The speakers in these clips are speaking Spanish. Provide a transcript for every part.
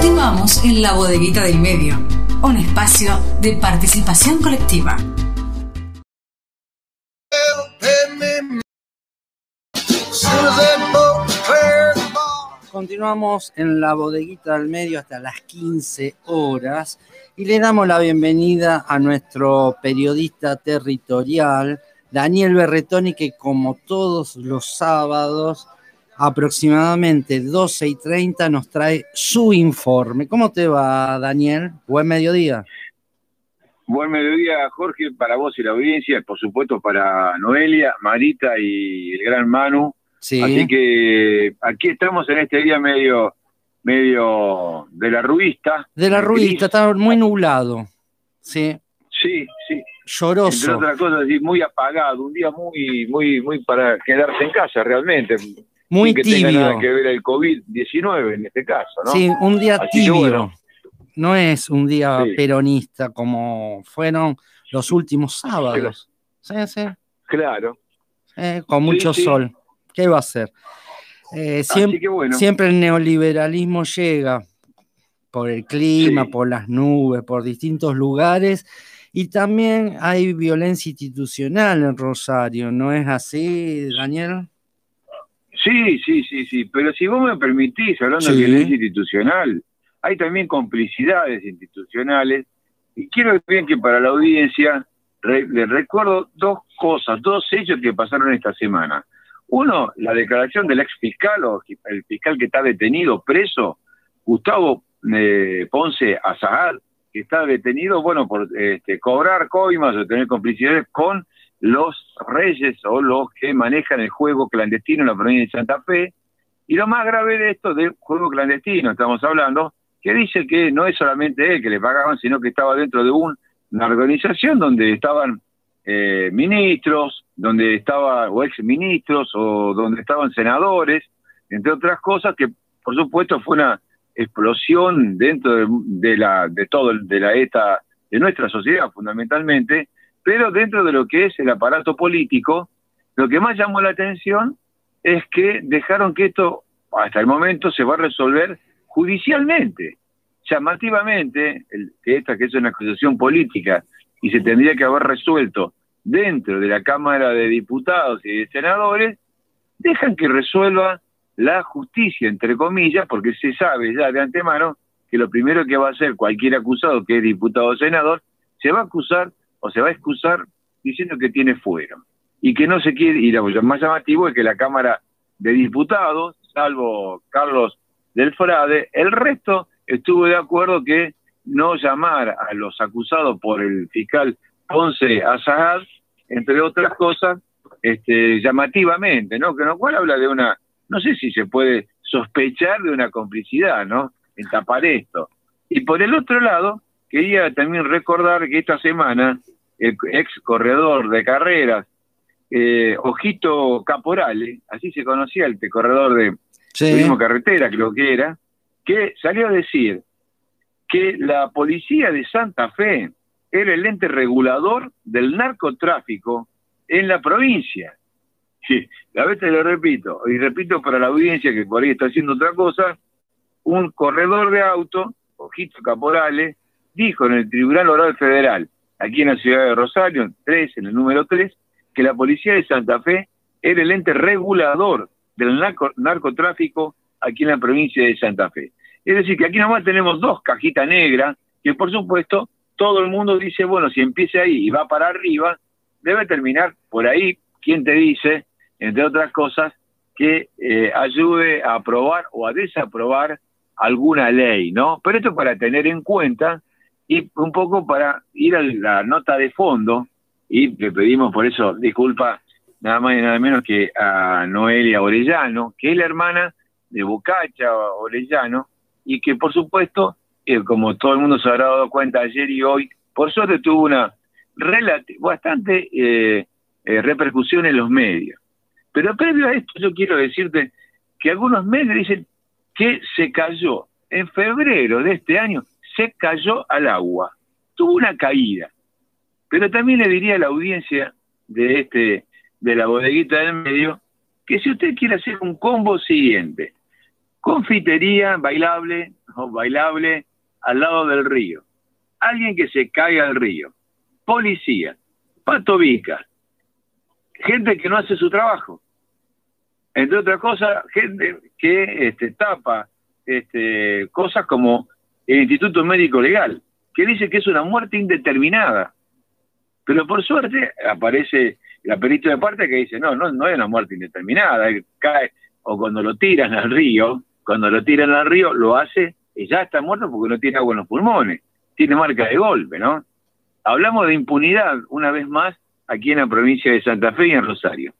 Continuamos en la bodeguita del medio, un espacio de participación colectiva. Continuamos en la bodeguita del medio hasta las 15 horas y le damos la bienvenida a nuestro periodista territorial, Daniel Berretoni, que como todos los sábados, aproximadamente 12 y 30, nos trae su informe. ¿Cómo te va, Daniel? Buen mediodía. Buen mediodía, Jorge, para vos y la audiencia, por supuesto para Noelia, Marita y el gran Manu Así que aquí estamos en este día medio medio de la ruista. De la ruista, está muy nublado. Sí. Sí, sí. Lloroso. Entre otras cosas, muy apagado, un día muy, muy, muy para quedarse en casa realmente. Muy que tibio. Tenga nada que ver el COVID-19 en este caso, ¿no? Sí, un día tibio. No es un día peronista como fueron los últimos sábados. Sí, sí. Claro. con mucho sol. ¿Qué va a hacer? Eh, siempre, el neoliberalismo llega por el clima, por las nubes, por distintos lugares. Y también hay violencia institucional en Rosario, ¿no es así, Daniel? Sí, sí, sí, sí. Pero si vos me permitís, hablando de violencia institucional, hay también complicidades institucionales. Y quiero decir que para la audiencia le recuerdo dos cosas, dos hechos que pasaron esta semana. Uno, la declaración del ex fiscal o el fiscal que está detenido, preso, Gustavo eh, Ponce Azahar, que está detenido, bueno, por este, cobrar coimas o tener complicidades con los reyes o los que manejan el juego clandestino en la provincia de Santa Fe. Y lo más grave de esto, del juego clandestino, estamos hablando, que dice que no es solamente él que le pagaban, sino que estaba dentro de una organización donde estaban eh, ministros, donde estaba, o ex ministros, o donde estaban senadores, entre otras cosas, que por supuesto fue una explosión dentro de, la de todo de la esta de nuestra sociedad fundamentalmente, pero dentro de lo que es el aparato político, lo que más llamó la atención es que dejaron que esto hasta el momento se va a resolver judicialmente. Llamativamente, el, esta que es una acusación política y se tendría que haber resuelto dentro de la Cámara de Diputados y de Senadores, dejan que resuelva la justicia, entre comillas, porque se sabe ya de antemano que lo primero que va a hacer cualquier acusado que es diputado o senador, se va a acusar o se va a excusar diciendo que tiene fuero y que no se quiere, y lo más llamativo es que la Cámara de Diputados, salvo Carlos del Frade, el resto estuvo de acuerdo que no llamar a los acusados por el fiscal Ponce Azahad entre otras cosas, este, llamativamente, ¿no? Que lo cual habla de una, no sé si se puede sospechar de una complicidad, ¿no? En tapar esto. Y por el otro lado, quería también recordar que esta semana el ex corredor de carreras, eh, Ojito Caporale, así se conocía el corredor de sí. carretera, creo que era, que salió a decir que la policía de Santa Fe era el ente regulador del narcotráfico en la provincia. Sí, a veces lo repito, y repito para la audiencia que por ahí está haciendo otra cosa, un corredor de auto, Ojito Caporales, dijo en el Tribunal Oral Federal, aquí en la ciudad de Rosario, 3, en el número 3, que la policía de Santa Fe era el ente regulador del narcotráfico aquí en la provincia de Santa Fe. Es decir, que aquí nomás tenemos dos cajitas negras que por supuesto todo el mundo dice, bueno, si empieza ahí y va para arriba, debe terminar por ahí. ¿Quién te dice, entre otras cosas, que eh, ayude a aprobar o a desaprobar alguna ley, ¿no? Pero esto para tener en cuenta y un poco para ir a la nota de fondo, y le pedimos por eso disculpa nada más y nada menos que a Noelia Orellano, que es la hermana de Bocacha Orellano, y que por supuesto como todo el mundo se habrá dado cuenta ayer y hoy, por suerte tuvo una bastante eh, eh, repercusión en los medios. Pero previo a esto yo quiero decirte que algunos medios dicen que se cayó en febrero de este año, se cayó al agua, tuvo una caída. Pero también le diría a la audiencia de este de la bodeguita del medio que si usted quiere hacer un combo siguiente, confitería bailable o bailable al lado del río. Alguien que se caiga al río. Policía, patovica, gente que no hace su trabajo. Entre otras cosas, gente que este, tapa este, cosas como el Instituto Médico Legal, que dice que es una muerte indeterminada. Pero por suerte aparece la perito de parte que dice, no, no, no es una muerte indeterminada, cae, o cuando lo tiran al río, cuando lo tiran al río, lo hace y ya está muerto porque no tiene agua en los pulmones, tiene marca de golpe, ¿no? Hablamos de impunidad una vez más aquí en la provincia de Santa Fe y en Rosario.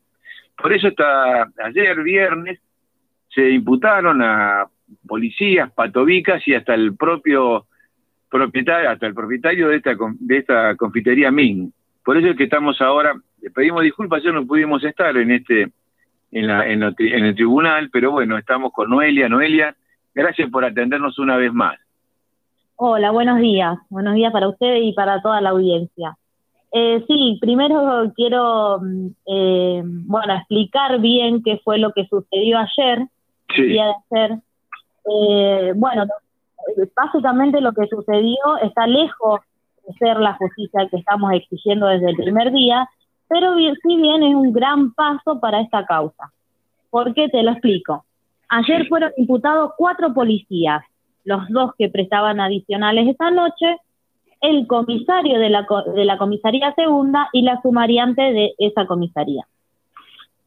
Por eso hasta ayer viernes se imputaron a policías, patovicas y hasta el propio propietario, hasta el propietario de esta de esta confitería Ming. Por eso es que estamos ahora, le pedimos disculpas, ya no pudimos estar en este en, la, en, en el tribunal, pero bueno, estamos con Noelia. Noelia, gracias por atendernos una vez más. Hola, buenos días. Buenos días para ustedes y para toda la audiencia. Eh, sí, primero quiero mm, eh, bueno explicar bien qué fue lo que sucedió ayer, Sí. día de ayer. Eh, bueno, básicamente lo que sucedió está lejos de ser la justicia que estamos exigiendo desde el primer día, pero bien, sí bien es un gran paso para esta causa. ¿Por qué? Te lo explico. Ayer fueron imputados cuatro policías, los dos que prestaban adicionales esta noche, el comisario de la, de la comisaría segunda y la sumariante de esa comisaría.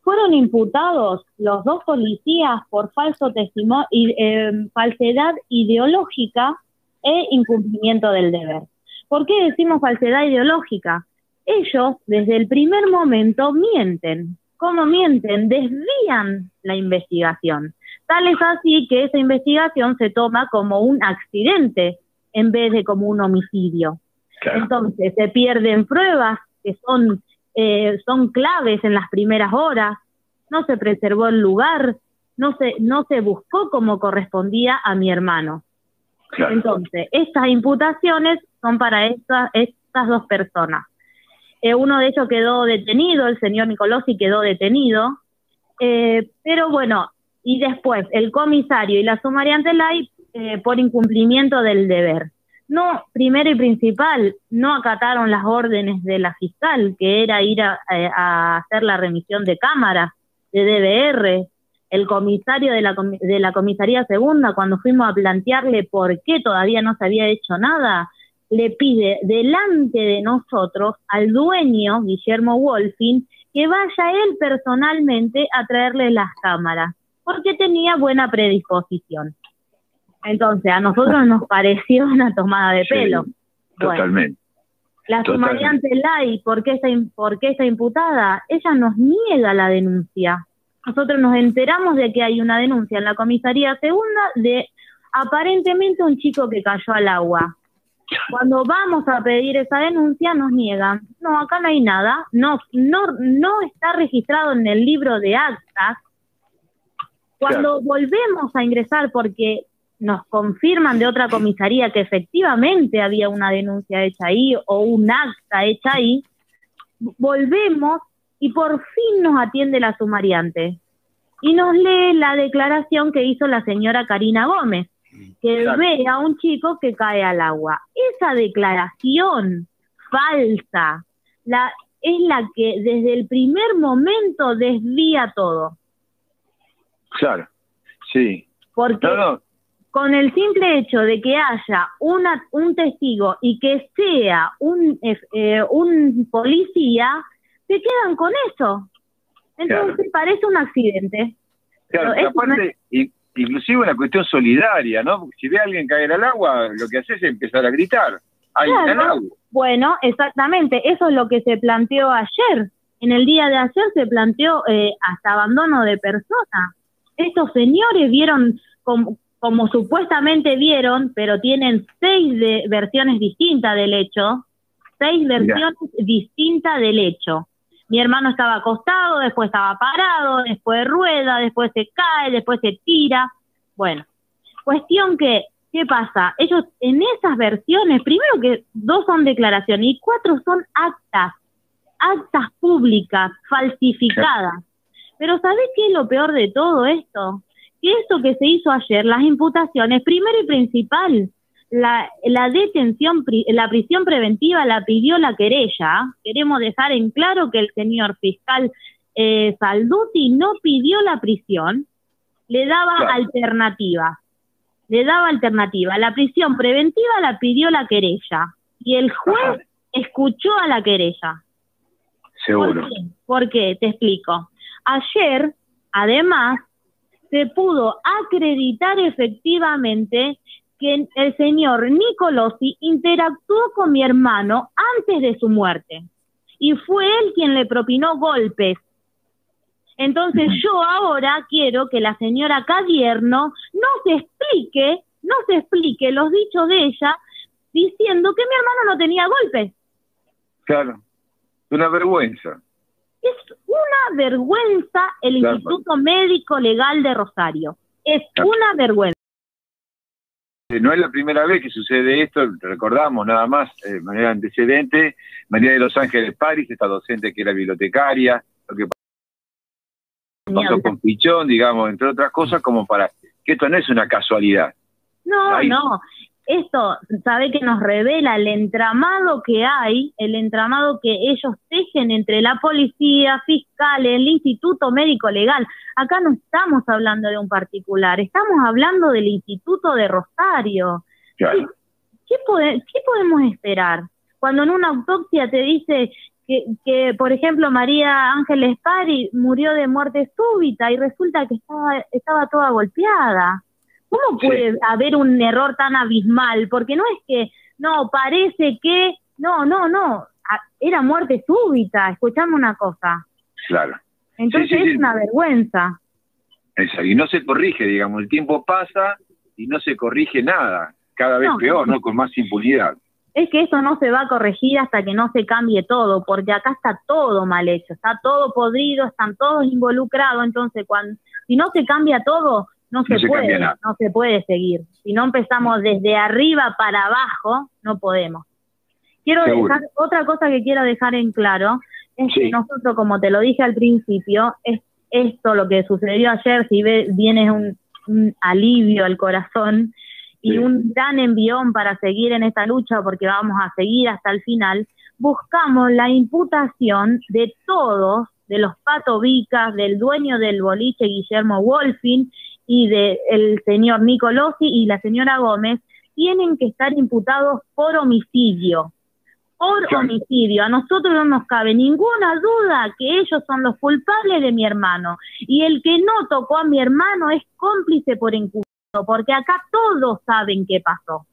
Fueron imputados los dos policías por falso testimonio y eh, falsedad ideológica e incumplimiento del deber. ¿Por qué decimos falsedad ideológica? Ellos desde el primer momento mienten. ¿Cómo mienten? Desvían la investigación. Tal es así que esa investigación se toma como un accidente en vez de como un homicidio. Entonces se pierden pruebas que son, eh, son claves en las primeras horas, no se preservó el lugar, no se, no se buscó como correspondía a mi hermano. Claro. Entonces, estas imputaciones son para estas, estas dos personas. Eh, uno de ellos quedó detenido, el señor Nicolosi quedó detenido, eh, pero bueno, y después el comisario y la sumariante Lai eh, por incumplimiento del deber. No, primero y principal, no acataron las órdenes de la fiscal, que era ir a, hacer la remisión de cámaras, de DBR. El comisario de la, de la comisaría segunda, cuando fuimos a plantearle por qué todavía no se había hecho nada, le pide delante de nosotros al dueño, Guillermo Wolfin, que vaya él personalmente a traerle las cámaras, porque tenía buena predisposición. Entonces, a nosotros nos pareció una tomada de Sí, pelo. Bueno, Totalmente. la totalmente. sumariante Lai, ¿por qué, está, ¿por qué está imputada? Ella nos niega la denuncia. Nosotros nos enteramos de que hay una denuncia en la comisaría segunda de aparentemente un chico que cayó al agua. Cuando vamos a pedir esa denuncia nos niegan. No, acá no hay nada. No, no, no está registrado en el libro de actas. Cuando volvemos a ingresar porque nos confirman de otra comisaría que efectivamente había una denuncia hecha ahí o un acta hecha ahí, volvemos y por fin nos atiende la sumariante y nos lee la declaración que hizo la señora Karina Gómez, que Claro. ve a un chico que cae al agua. Esa declaración falsa la, es la que desde el primer momento desvía todo. Claro. Sí. Porque No, no. Con el simple hecho de que haya una, un testigo y que sea un, eh, eh, un policía, se quedan con eso. Entonces parece un accidente. Claro, Pero aparte, inclusive una cuestión solidaria, ¿no? Porque si ve a alguien caer al agua, lo que hace es empezar a gritar. Ahí está el Claro. agua. Bueno, exactamente, eso es lo que se planteó ayer. En el día de ayer se planteó eh, hasta abandono de personas. Estos señores vieron como, como supuestamente vieron, pero tienen seis de- versiones distintas del hecho, seis versiones distintas del hecho. Mi hermano estaba acostado, después estaba parado, después rueda, después se cae, después se tira. Bueno, cuestión que, ¿qué pasa? Ellos en esas versiones, primero que dos son declaraciones y cuatro son actas, actas públicas, falsificadas. Pero ¿sabés qué es lo peor de todo esto? Que esto que se hizo ayer, las imputaciones, primero y principal, la, la detención, la prisión preventiva la pidió la querella. Queremos dejar en claro que el señor fiscal eh, Salduti no pidió la prisión, le daba alternativa. Le daba alternativa. La prisión preventiva la pidió la querella y el juez escuchó a la querella. Seguro. ¿Por qué? Te explico. Ayer, además, se pudo acreditar efectivamente que el señor Nicolosi interactuó con mi hermano antes de su muerte y fue él quien le propinó golpes. Entonces yo ahora quiero que la señora Cadierno no se explique, no se explique los dichos de ella diciendo que mi hermano no tenía golpes. Claro, una vergüenza. Es una vergüenza el Instituto Médico Legal de Rosario. Es una vergüenza. No es la primera vez que sucede esto, recordamos nada más, de eh, manera antecedente, María de los Ángeles París, esta docente que era bibliotecaria, lo que pasó con Pichón, digamos, entre otras cosas, como para que esto no es una casualidad. No, no, esto, sabe que nos revela el entramado que hay, el entramado que ellos tejen entre la policía, fiscal, el Instituto Médico Legal. Acá no estamos hablando de un particular, estamos hablando del Instituto de Rosario. ¿Qué, qué, podemos esperar? Cuando en una autopsia te dice que, que, por ejemplo, María Ángeles Pari murió de muerte súbita y resulta que estaba, estaba toda golpeada. ¿Cómo puede haber un error tan abismal? Porque no es que, no, parece que, no, no, no, era muerte súbita, escuchame una cosa. Claro. Entonces es una vergüenza. Exacto. Y no se corrige, digamos, el tiempo pasa y no se corrige nada, cada vez peor, ¿no? Con más impunidad. Es que esto no se va a corregir hasta que no se cambie todo, porque acá está todo mal hecho, está todo podrido, están todos involucrados, entonces cuando si no se cambia todo, no se, puede, no se puede seguir. Si no empezamos desde arriba para abajo, no podemos. Quiero dejar, otra cosa que quiero dejar en claro, es que nosotros, como te lo dije al principio, es esto lo que sucedió ayer, si ve, viene un, alivio al corazón y un gran envión para seguir en esta lucha, porque vamos a seguir hasta el final, buscamos la imputación de todos, de los patovicas, del dueño del boliche Guillermo Wolfin y del señor Nicolosi y la señora Gómez tienen que estar imputados por homicidio. Por homicidio. A nosotros no nos cabe ninguna duda que ellos son los culpables de mi hermano. Y el que no tocó a mi hermano es cómplice por encubierto, porque acá todos saben qué pasó.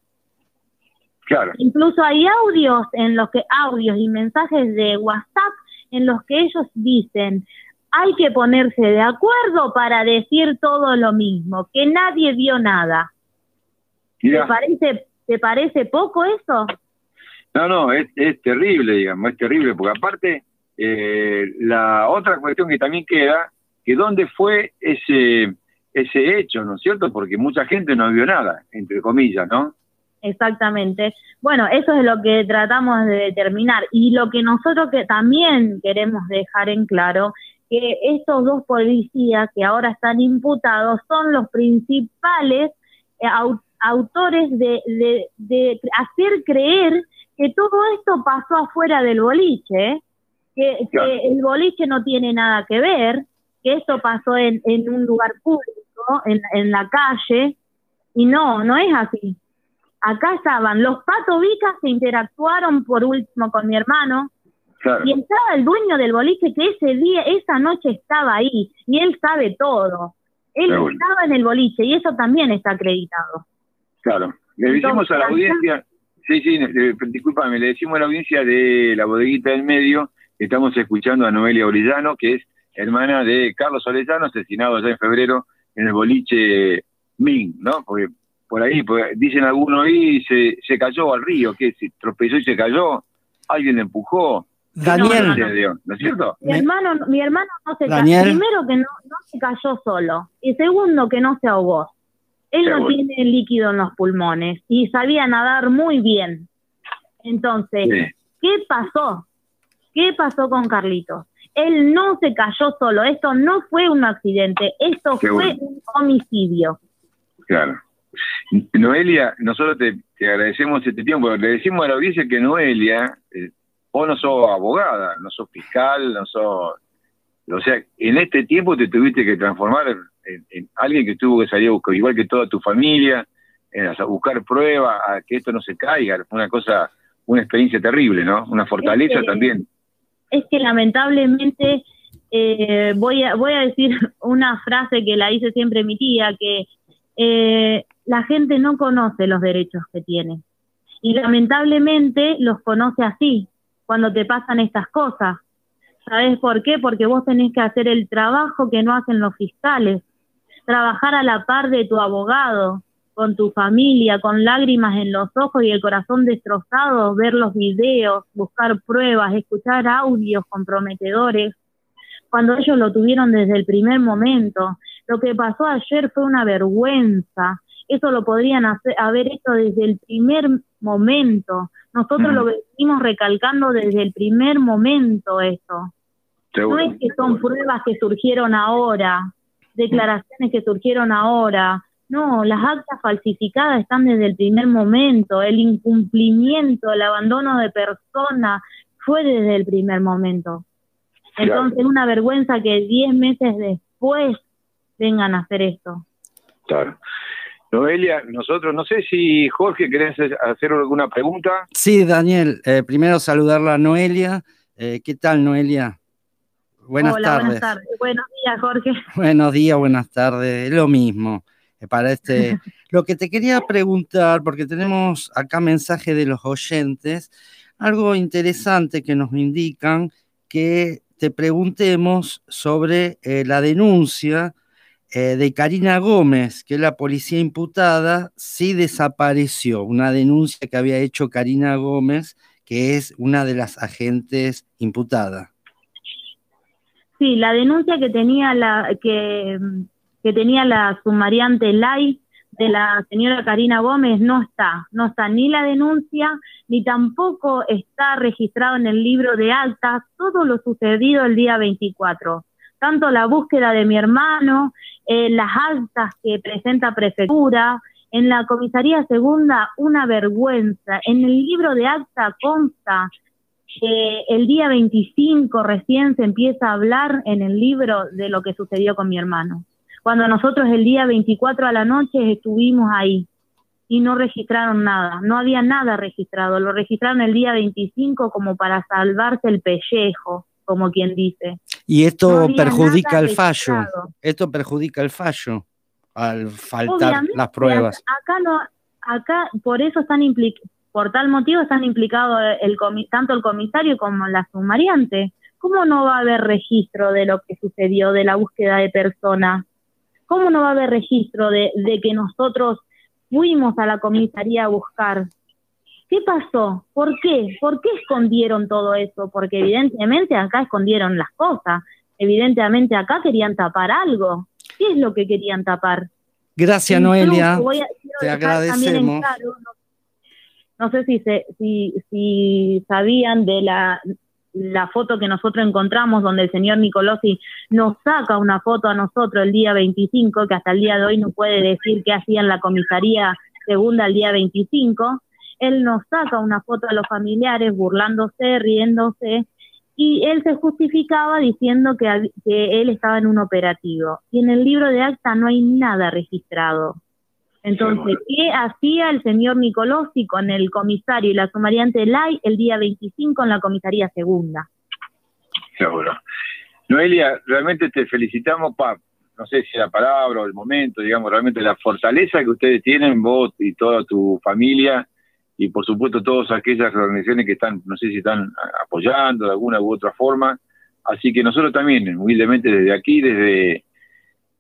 Claro. Incluso hay audios en los que audios y mensajes de WhatsApp en los que ellos dicen, hay que ponerse de acuerdo para decir todo lo mismo, que nadie vio nada. ¿Te parece, ¿Te parece poco eso? No, no, es, es terrible, digamos, es terrible, porque aparte, eh, la otra cuestión que también queda, que dónde fue ese, ese hecho, ¿no es cierto? Porque mucha gente no vio nada, entre comillas, ¿no? Exactamente. Bueno, eso es lo que tratamos de determinar y lo que nosotros que también queremos dejar en claro que estos dos policías que ahora están imputados son los principales eh, autores de, de, hacer creer que todo esto pasó afuera del boliche, que, el boliche no tiene nada que ver, que esto pasó en, en un lugar público, en, en la calle, y no, no es así. Acá estaban los patovicas que interactuaron por último con mi hermano, y estaba el dueño del boliche que ese día, esa noche estaba ahí y él sabe todo. Él estaba en el boliche y eso también está acreditado. Claro. Le decimos a la audiencia, sí, sí, eh, discúlpame, le decimos a la audiencia de la bodeguita del medio, estamos escuchando a Noelia Orellano, que es hermana de Carlos Orellano, asesinado allá en febrero en el boliche Ming, ¿no? Porque por ahí, dicen algunos ahí, se, se cayó al río, que se tropezó y se cayó, alguien le empujó, Daniel. No, es cierto? Mi hermano, mi hermano no se cayó. Primero que no, no se cayó solo. Y segundo que no se ahogó. Él no tiene líquido en los pulmones y sabía nadar muy bien. Entonces, ¿qué pasó? ¿Qué pasó con Carlitos? él no se cayó solo, esto no fue un accidente, esto fue un homicidio. Claro. Noelia, nosotros te, agradecemos este tiempo, le decimos a la audiencia que Noelia, eh, vos no sos abogada, no sos fiscal, no sos... O sea, en este tiempo te tuviste que transformar en, alguien que tuvo que salir a buscar, igual que toda tu familia, a buscar pruebas, a que esto no se caiga. Fue una cosa, una experiencia terrible, ¿no? Una fortaleza también. Es que lamentablemente eh, voy, a, voy a decir una frase que la dice siempre mi tía, que eh, la gente no conoce los derechos que tiene. Y lamentablemente los conoce así, cuando te pasan estas cosas. ¿Sabes por qué? Porque vos tenés que hacer el trabajo que no hacen los fiscales, trabajar a la par de tu abogado, con tu familia, con lágrimas en los ojos y el corazón destrozado, ver los videos, buscar pruebas, escuchar audios comprometedores, cuando ellos lo tuvieron desde el primer momento. Lo que pasó ayer fue una vergüenza. Eso lo podrían haber hecho desde el primer momento. Nosotros lo venimos recalcando desde el primer momento eso. No es que son pruebas que surgieron ahora, declaraciones que surgieron ahora, no, las actas falsificadas están desde el primer momento, el incumplimiento, el abandono de persona fue desde el primer momento. Entonces, es una vergüenza que diez meses después vengan a hacer esto. Claro. Noelia, nosotros, no sé si Jorge, ¿querés hacer alguna pregunta? Sí, Daniel, eh, primero saludarla a Noelia. Eh, ¿Qué tal, Noelia? Buenas Hola, Buenas tardes. Buenos días, Jorge. Buenos días, buenas tardes. Lo mismo. Eh, para este. Lo que te quería preguntar, porque tenemos acá mensaje de los oyentes, algo interesante que nos indican que te preguntemos sobre eh, la denuncia eh, de Karina Gómez, que la policía imputada sí desapareció, una denuncia que había hecho Karina Gómez, que es una de las agentes imputadas. Sí, la denuncia que tenía la que que tenía la sumariante LAI de la señora Karina Gómez no está, no está ni la denuncia, ni tampoco está registrado en el libro de actas todo lo sucedido el día 24. Tanto la búsqueda de mi hermano, eh, las actas que presenta prefectura, en la comisaría segunda una vergüenza. En el libro de acta consta que el día 25 recién se empieza a hablar en el libro de lo que sucedió con mi hermano cuando nosotros el día 24 a la noche estuvimos ahí y no registraron nada, no había nada registrado, lo registraron el día 25 como para salvarse el pellejo, como quien dice. Y esto perjudica el fallo, esto perjudica el fallo al faltar las pruebas. Acá no, acá por eso están por tal motivo están implicados el, tanto el comisario como la sumariante. ¿Cómo no va a haber registro de lo que sucedió, de la búsqueda de personas? ¿Cómo no va a haber registro de, que nosotros fuimos a la comisaría a buscar? ¿Qué pasó? ¿Por qué? ¿Por qué escondieron todo eso? Porque evidentemente acá escondieron las cosas. Evidentemente acá querían tapar algo. ¿Qué es lo que querían tapar? Gracias, Noelia. Te agradecemos. no, sé si, se, si, si sabían de la la foto que nosotros encontramos donde el señor Nicolosi nos saca una foto a nosotros el día 25, que hasta el día de hoy no puede decir qué hacía en la comisaría segunda el día 25, él nos saca una foto a los familiares burlándose, riéndose, y él se justificaba diciendo que, que él estaba en un operativo. Y en el libro de acta no hay nada registrado. Entonces, ¿qué hacía el señor Nicolosi con el comisario y la sumariante Lai el día 25 en la comisaría segunda? Seguro. Noelia, realmente te felicitamos, pa, no sé si la palabra o el momento, digamos, realmente la fortaleza que ustedes tienen, vos y toda tu familia, y por supuesto todas aquellas organizaciones que están, no sé si están apoyando de alguna u otra forma. Así que nosotros también, humildemente desde aquí, desde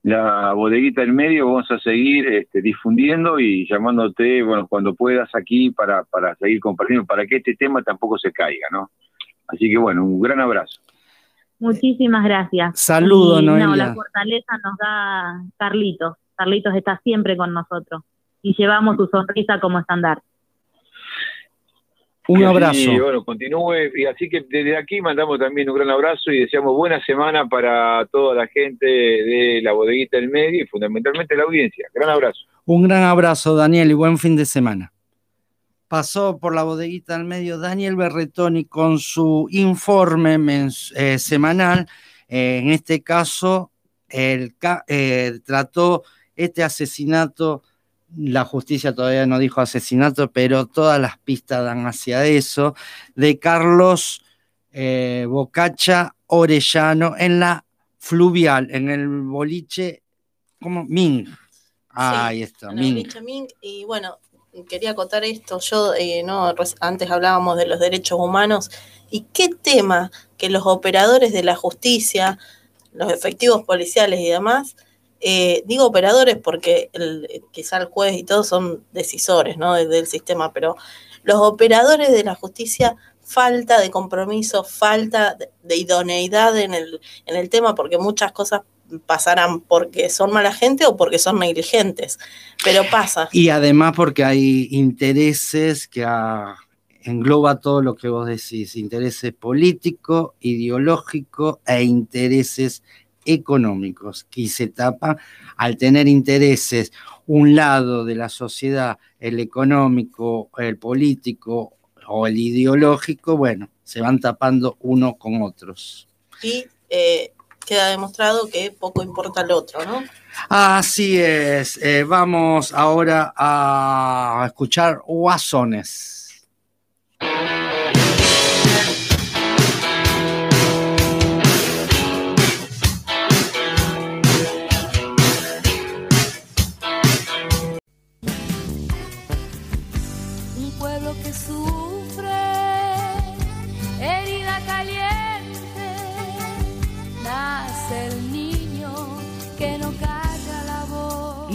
la bodeguita en medio vamos a seguir este, difundiendo y llamándote, bueno, cuando puedas aquí para, para seguir compartiendo, para que este tema tampoco se caiga, ¿no? Así que bueno, un gran abrazo. Muchísimas gracias. Saludos, Noelia. No, la fortaleza nos da Carlitos. Carlitos está siempre con nosotros y llevamos su sonrisa como estándar. Un abrazo. Y bueno, continúe. Y así que desde aquí mandamos también un gran abrazo y deseamos buena semana para toda la gente de la bodeguita del medio y fundamentalmente la audiencia. Gran abrazo. Un gran abrazo, Daniel, y buen fin de semana. Pasó por la bodeguita del medio Daniel Berretoni con su informe eh, semanal. Eh, en este caso, el, eh, trató este asesinato la justicia todavía no dijo asesinato, pero todas las pistas dan hacia eso, de Carlos eh, Bocacha Orellano en la fluvial, en el boliche, como Ming. ahí está, Ming. Y bueno, quería contar esto, yo eh, no antes hablábamos de los derechos humanos y qué tema que los operadores de la justicia, los efectivos policiales y demás, eh, digo operadores porque el, quizá el juez y todos son decisores ¿no? del sistema, pero los operadores de la justicia falta de compromiso, falta de idoneidad en el, en el tema, porque muchas cosas pasarán porque son mala gente o porque son negligentes, pero pasa. Y además porque hay intereses que engloba todo lo que vos decís, intereses políticos, ideológicos e intereses económicos que se tapa al tener intereses un lado de la sociedad, el económico, el político o el ideológico, bueno, se van tapando uno con otros. Y eh, queda demostrado que poco importa el otro, ¿no? Así es. Eh, vamos ahora a escuchar Guasones.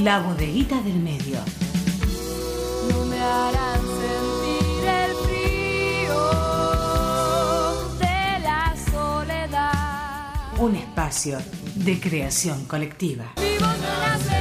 La bodeguita del medio. No me harán sentir el frío de la soledad. Un espacio de creación colectiva. Vivo